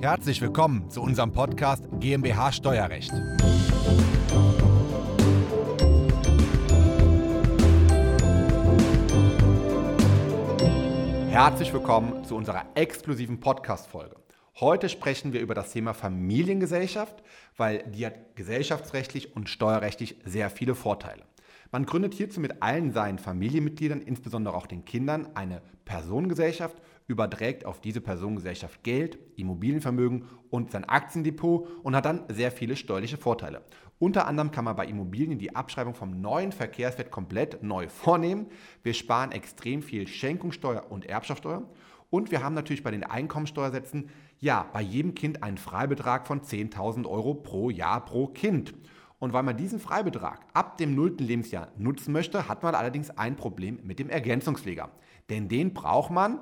Herzlich willkommen zu unserem Podcast GmbH Steuerrecht. Herzlich willkommen zu unserer exklusiven Podcast-Folge. Heute sprechen wir über das Thema Familiengesellschaft, weil die hat gesellschaftsrechtlich und steuerrechtlich sehr viele Vorteile. Man gründet hierzu mit allen seinen Familienmitgliedern, insbesondere auch den Kindern, eine Personengesellschaft, überträgt auf diese Personengesellschaft Geld, Immobilienvermögen und sein Aktiendepot und hat dann sehr viele steuerliche Vorteile. Unter anderem kann man bei Immobilien die Abschreibung vom neuen Verkehrswert komplett neu vornehmen. Wir sparen extrem viel Schenkungssteuer und Erbschaftssteuer. Und wir haben natürlich bei den Einkommensteuersätzen ja bei jedem Kind einen Freibetrag von 10.000 Euro pro Jahr pro Kind. Und weil man diesen Freibetrag ab dem nullten Lebensjahr nutzen möchte, hat man allerdings ein Problem mit dem Ergänzungspfleger. Denn den braucht man,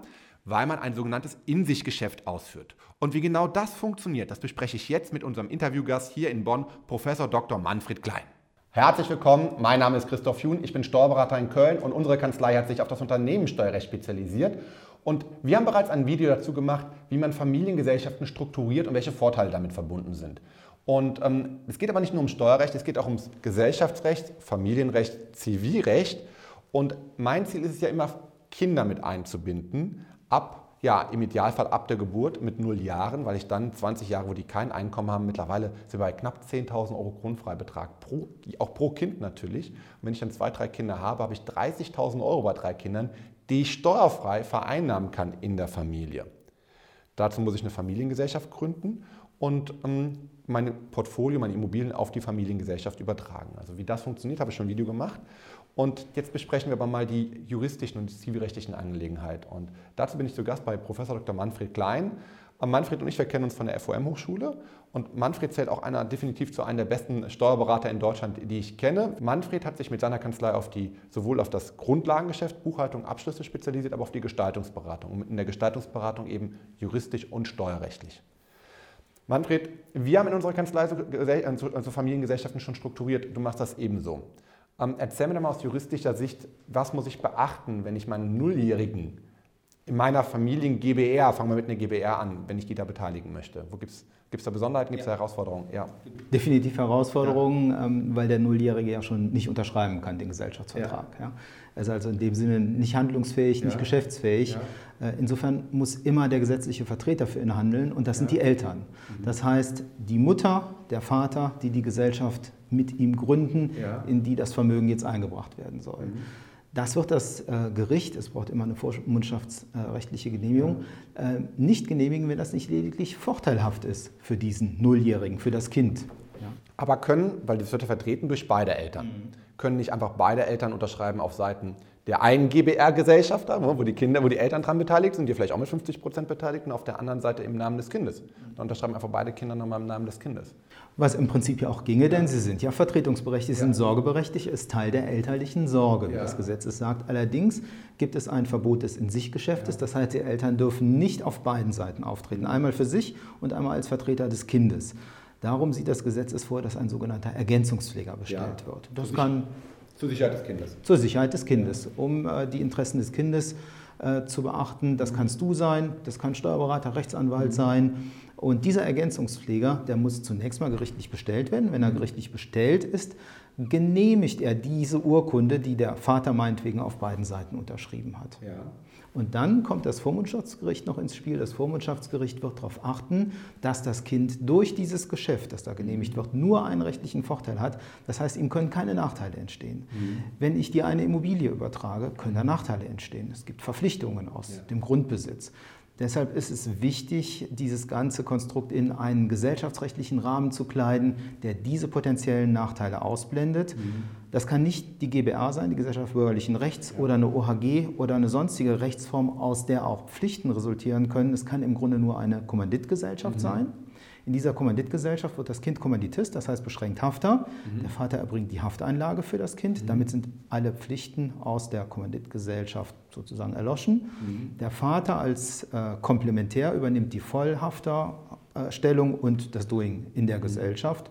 weil man ein sogenanntes In-sich-Geschäft ausführt. Und wie genau das funktioniert, das bespreche ich jetzt mit unserem Interviewgast hier in Bonn, Professor Dr. Manfred Klein. Herzlich willkommen, mein Name ist Christoph Jun, ich bin Steuerberater in Köln und unsere Kanzlei hat sich auf das Unternehmenssteuerrecht spezialisiert. Und wir haben bereits ein Video dazu gemacht, wie man Familiengesellschaften strukturiert und welche Vorteile damit verbunden sind. Und ähm, es geht aber nicht nur um Steuerrecht, es geht auch ums Gesellschaftsrecht, Familienrecht, Zivilrecht. Und mein Ziel ist es ja immer, Kinder mit einzubinden, ab ja, im Idealfall ab der Geburt mit null Jahren, weil ich dann 20 Jahre, wo die kein Einkommen haben, mittlerweile sind wir bei knapp 10.000 Euro Grundfreibetrag, pro, auch pro Kind natürlich. Und wenn ich dann zwei, drei Kinder habe, habe ich 30.000 Euro bei drei Kindern, die ich steuerfrei vereinnahmen kann in der Familie. Dazu muss ich eine Familiengesellschaft gründen und ähm, mein Portfolio, meine Immobilien auf die Familiengesellschaft übertragen. Also wie das funktioniert, habe ich schon ein Video gemacht. Und jetzt besprechen wir aber mal die juristischen und zivilrechtlichen Angelegenheiten. Und dazu bin ich zu Gast bei Professor Dr. Manfred Klein. Manfred und ich, wir kennen uns von der FOM-Hochschule und Manfred zählt auch einer definitiv zu einem der besten Steuerberater in Deutschland, die ich kenne. Manfred hat sich mit seiner Kanzlei auf die, sowohl auf das Grundlagengeschäft, Buchhaltung, Abschlüsse spezialisiert, aber auf die Gestaltungsberatung. Und in der Gestaltungsberatung eben juristisch und steuerrechtlich. Manfred, wir haben in unserer Kanzlei so, also Familiengesellschaften schon strukturiert. Du machst das ebenso. Ähm, erzähl mir doch mal aus juristischer Sicht, was muss ich beachten, wenn ich meinen Nulljährigen in meiner Familien GBR, fangen wir mit einer GBR an, wenn ich die da beteiligen möchte? Wo gibt es da Besonderheiten, gibt es ja. da Herausforderungen? Ja. Definitiv Herausforderungen, ja. ähm, weil der Nulljährige ja schon nicht unterschreiben kann, den Gesellschaftsvertrag. Ja. Er ist also in dem Sinne nicht handlungsfähig, nicht geschäftsfähig. Äh, insofern muss immer der gesetzliche Vertreter für ihn handeln und das sind die Eltern. Mhm. Das heißt, die Mutter, der Vater, die die Gesellschaft mit ihm gründen, in die das Vermögen jetzt eingebracht werden soll. Mhm. Das wird das äh, Gericht, es braucht immer eine vormundschaftsrechtliche Genehmigung, äh, nicht genehmigen, wenn das nicht lediglich vorteilhaft ist für diesen Nulljährigen, für das Kind. Ja. Aber können, weil das wird ja vertreten durch beide Eltern, mhm. Können nicht einfach beide Eltern unterschreiben auf Seiten der einen GBR-Gesellschafter, wo die Kinder, wo die Eltern dran beteiligt sind, die vielleicht auch mit 50 Prozent beteiligt und auf der anderen Seite im Namen des Kindes. Da unterschreiben einfach beide Kinder nochmal im Namen des Kindes. Was im Prinzip ja auch ginge, denn sie sind ja vertretungsberechtigt, sie sind sorgeberechtigt, ist Teil der elterlichen Sorge, wie ja. das Gesetz es sagt. Allerdings gibt es ein Verbot des In-sich-Geschäftes, ja. das heißt, die Eltern dürfen nicht auf beiden Seiten auftreten, einmal für sich und einmal als Vertreter des Kindes. Darum sieht das Gesetz es vor, dass ein sogenannter Ergänzungspfleger bestellt ja. wird. Das kann zur Sicherheit des Kindes. Zur Sicherheit des Kindes, um äh, die Interessen des Kindes äh, zu beachten. Das kannst du sein, das kann Steuerberater, Rechtsanwalt mhm. sein. Und dieser Ergänzungspfleger, der muss zunächst mal gerichtlich bestellt werden. Wenn er gerichtlich bestellt ist, genehmigt er diese Urkunde, die der Vater meinetwegen auf beiden Seiten unterschrieben hat. Ja. Und dann kommt das Vormundschaftsgericht noch ins Spiel. Das Vormundschaftsgericht wird darauf achten, dass das Kind durch dieses Geschäft, das da genehmigt wird, nur einen rechtlichen Vorteil hat. Das heißt, ihm können keine Nachteile entstehen. Mhm. Wenn ich dir eine Immobilie übertrage, können da Nachteile entstehen. Es gibt Verpflichtungen aus ja. dem Grundbesitz. Deshalb ist es wichtig, dieses ganze Konstrukt in einen gesellschaftsrechtlichen Rahmen zu kleiden, der diese potenziellen Nachteile ausblendet. Mhm. Das kann nicht die GBR sein, die Gesellschaft bürgerlichen Rechts, ja. oder eine OHG oder eine sonstige Rechtsform, aus der auch Pflichten resultieren können. Es kann im Grunde nur eine Kommanditgesellschaft mhm. sein. In dieser Kommanditgesellschaft wird das Kind Kommanditist, das heißt beschränkt Hafter. Mhm. Der Vater erbringt die Hafteinlage für das Kind. Mhm. Damit sind alle Pflichten aus der Kommanditgesellschaft sozusagen erloschen. Mhm. Der Vater als äh, Komplementär übernimmt die Vollhafterstellung und das Doing in der mhm. Gesellschaft.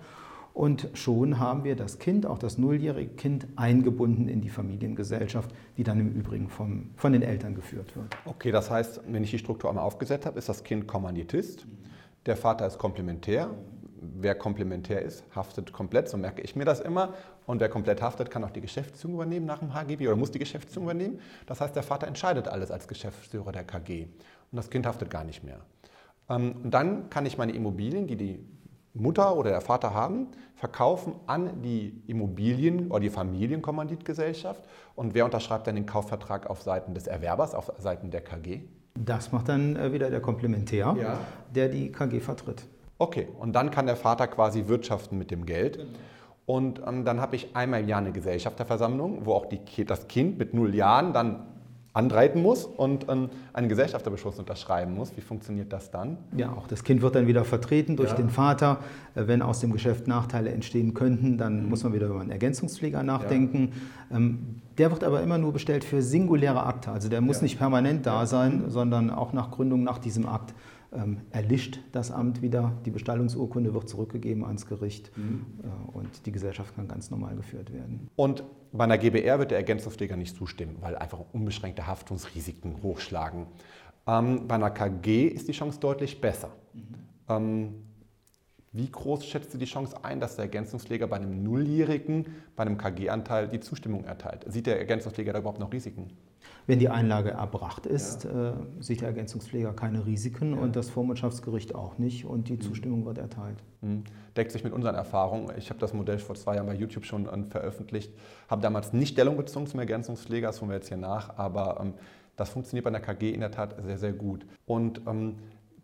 Und schon haben wir das Kind, auch das nulljährige Kind, eingebunden in die Familiengesellschaft, die dann im Übrigen vom, von den Eltern geführt wird. Okay, das heißt, wenn ich die Struktur einmal aufgesetzt habe, ist das Kind Kommanditist. Der Vater ist komplementär. Wer komplementär ist, haftet komplett, so merke ich mir das immer. Und wer komplett haftet, kann auch die Geschäftsführung übernehmen nach dem HGB oder muss die Geschäftsführung übernehmen. Das heißt, der Vater entscheidet alles als Geschäftsführer der KG und das Kind haftet gar nicht mehr. Ähm, und dann kann ich meine Immobilien, die die Mutter oder der Vater haben, verkaufen an die Immobilien- oder die Familienkommanditgesellschaft. Und wer unterschreibt dann den Kaufvertrag auf Seiten des Erwerbers, auf Seiten der KG? Das macht dann äh, wieder der Komplementär, Ja. der die KG vertritt. Okay, und dann kann der Vater quasi wirtschaften mit dem Geld. Und ähm, dann habe ich einmal im Jahr eine Gesellschafterversammlung, wo auch die, das Kind mit null Jahren dann anreiten muss und ähm, einen Gesellschafterbeschluss unterschreiben muss. Wie funktioniert das dann? Ja, auch das Kind wird dann wieder vertreten durch Ja. den Vater. Äh, Wenn aus dem Geschäft Nachteile entstehen könnten, dann Mhm. muss man wieder über einen Ergänzungspfleger nachdenken. Ähm, Der wird aber immer nur bestellt für singuläre Akte. Also der muss Ja. nicht permanent da sein, sondern auch nach Gründung nach diesem Akt ähm, erlischt das Amt wieder. Die Bestallungsurkunde wird zurückgegeben ans Gericht Mhm. äh, und die Gesellschaft kann ganz normal geführt werden. Und bei einer GBR wird der Ergänzungspfleger nicht zustimmen, weil einfach unbeschränkte Haftungsrisiken hochschlagen. Ähm, bei einer KG ist die Chance deutlich besser. Ähm, wie groß schätzt du die Chance ein, dass der Ergänzungspfleger bei einem Nulljährigen bei einem KG-Anteil die Zustimmung erteilt? Sieht der Ergänzungspfleger da überhaupt noch Risiken? Wenn die Einlage erbracht ist, äh, sieht der Ergänzungspfleger keine Risiken Ja. und das Vormundschaftsgericht auch nicht und die Zustimmung wird erteilt. Hm, Deckt sich mit unseren Erfahrungen. Ich habe das Modell vor zwei Jahren bei YouTube schon ähm, veröffentlicht, habe damals nicht Stellung bezogen zum Ergänzungspfleger, das holen wir jetzt hier nach, aber ähm, das funktioniert bei der KG in der Tat sehr, sehr gut. Und ähm,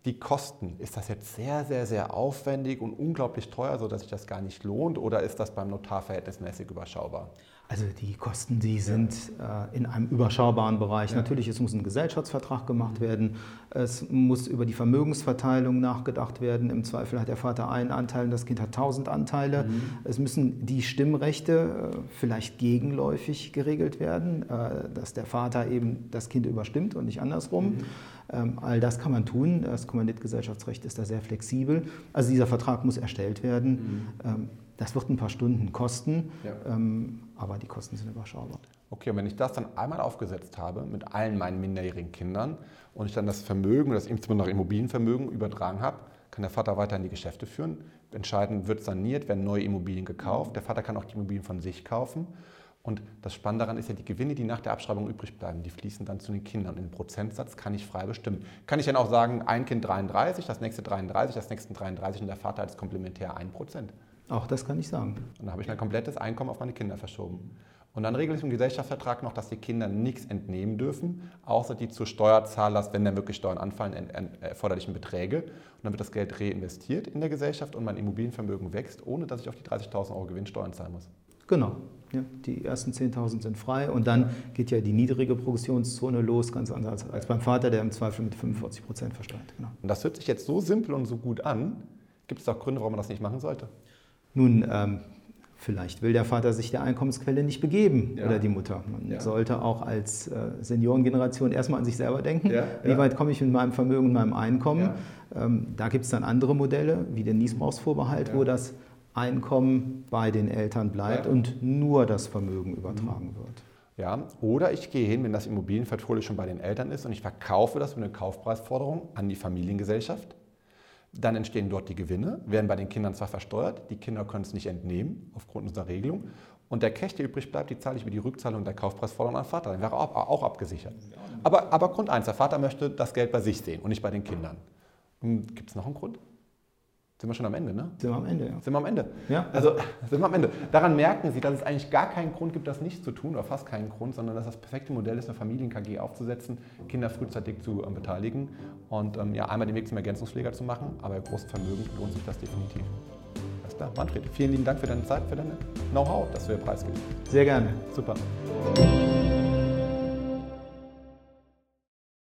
die Kosten, ist das jetzt sehr, sehr, sehr aufwendig und unglaublich teuer, sodass sich das gar nicht lohnt oder ist das beim Notar verhältnismäßig überschaubar? Also die Kosten, die sind äh, in einem überschaubaren Bereich. Natürlich, es muss ein Gesellschaftsvertrag gemacht werden, es muss über die Vermögensverteilung nachgedacht werden. Im Zweifel hat der Vater einen Anteil und das Kind hat 1000 Anteile. Es müssen die Stimmrechte äh, vielleicht gegenläufig geregelt werden, äh, dass der Vater eben das Kind überstimmt und nicht andersrum. Ähm, all das kann man tun. Das Kommanditgesellschaftsrecht ist da sehr flexibel. Also dieser Vertrag muss erstellt werden. Ähm, das wird ein paar Stunden kosten, Ja. ähm, aber die Kosten sind überschaubar. Okay, und wenn ich das dann einmal aufgesetzt habe mit allen meinen minderjährigen Kindern und ich dann das Vermögen, das insbesondere Immobilienvermögen übertragen habe, kann der Vater weiterhin die Geschäfte führen. Entscheidend wird saniert, werden neue Immobilien gekauft. Der Vater kann auch die Immobilien von sich kaufen. Und das Spannende daran ist ja, die Gewinne, die nach der Abschreibung übrig bleiben, die fließen dann zu den Kindern. Und den Prozentsatz kann ich frei bestimmen. Kann ich dann auch sagen, ein Kind 33, das nächste 33, das nächste 33 und der Vater als Komplementär 1 Prozent. Auch das kann ich sagen. Und dann habe ich mein komplettes Einkommen auf meine Kinder verschoben. Und dann regelt es im Gesellschaftsvertrag noch, dass die Kinder nichts entnehmen dürfen, außer die zu Steuerzahlers, wenn dann wirklich Steuern anfallen, en- en- erforderlichen Beträge. Und dann wird das Geld reinvestiert in der Gesellschaft und mein Immobilienvermögen wächst, ohne dass ich auf die 30.000 Euro Gewinn Steuern zahlen muss. Genau. Ja, die ersten 10.000 sind frei und dann geht ja die niedrige Progressionszone los, ganz anders als beim Vater, der im Zweifel mit 45 Prozent versteuert. Genau. Und das hört sich jetzt so simpel und so gut an. Gibt es auch Gründe, warum man das nicht machen sollte? Nun, ähm, vielleicht will der Vater sich der Einkommensquelle nicht begeben Ja. oder die Mutter. Man Ja. sollte auch als äh, Seniorengeneration erstmal an sich selber denken. Ja, Wie weit komme ich mit meinem Vermögen und meinem Einkommen? Ähm, da gibt es dann andere Modelle, wie den Niesbrauchsvorbehalt, wo das Einkommen bei den Eltern bleibt und nur das Vermögen übertragen wird. Ja, oder ich gehe hin, wenn das Immobilienportfolio schon bei den Eltern ist und ich verkaufe das mit einer Kaufpreisforderung an die Familiengesellschaft. Dann entstehen dort die Gewinne, werden bei den Kindern zwar versteuert, die Kinder können es nicht entnehmen aufgrund unserer Regelung. Und der Cash, der übrig bleibt, die zahle ich über die Rückzahlung der Kaufpreisforderung an Vater. Dann wäre auch, auch abgesichert. Aber, aber Grund eins: der Vater möchte das Geld bei sich sehen und nicht bei den Kindern. Gibt es noch einen Grund? Sind wir schon am Ende, ne? Sind wir am Ende, ja. Sind wir am Ende? Ja. Also sind wir am Ende. Daran merken Sie, dass es eigentlich gar keinen Grund gibt, das nicht zu tun, oder fast keinen Grund, sondern dass das perfekte Modell ist, eine Familien-KG aufzusetzen, Kinder frühzeitig zu ähm, beteiligen und ähm, ja, einmal den Weg zum Ergänzungspfleger zu machen, aber bei großem Vermögen lohnt sich das definitiv. Alles klar, Manfred, vielen lieben Dank für deine Zeit, für deine Know-how, das du hier preisgibst. Sehr gerne. Super.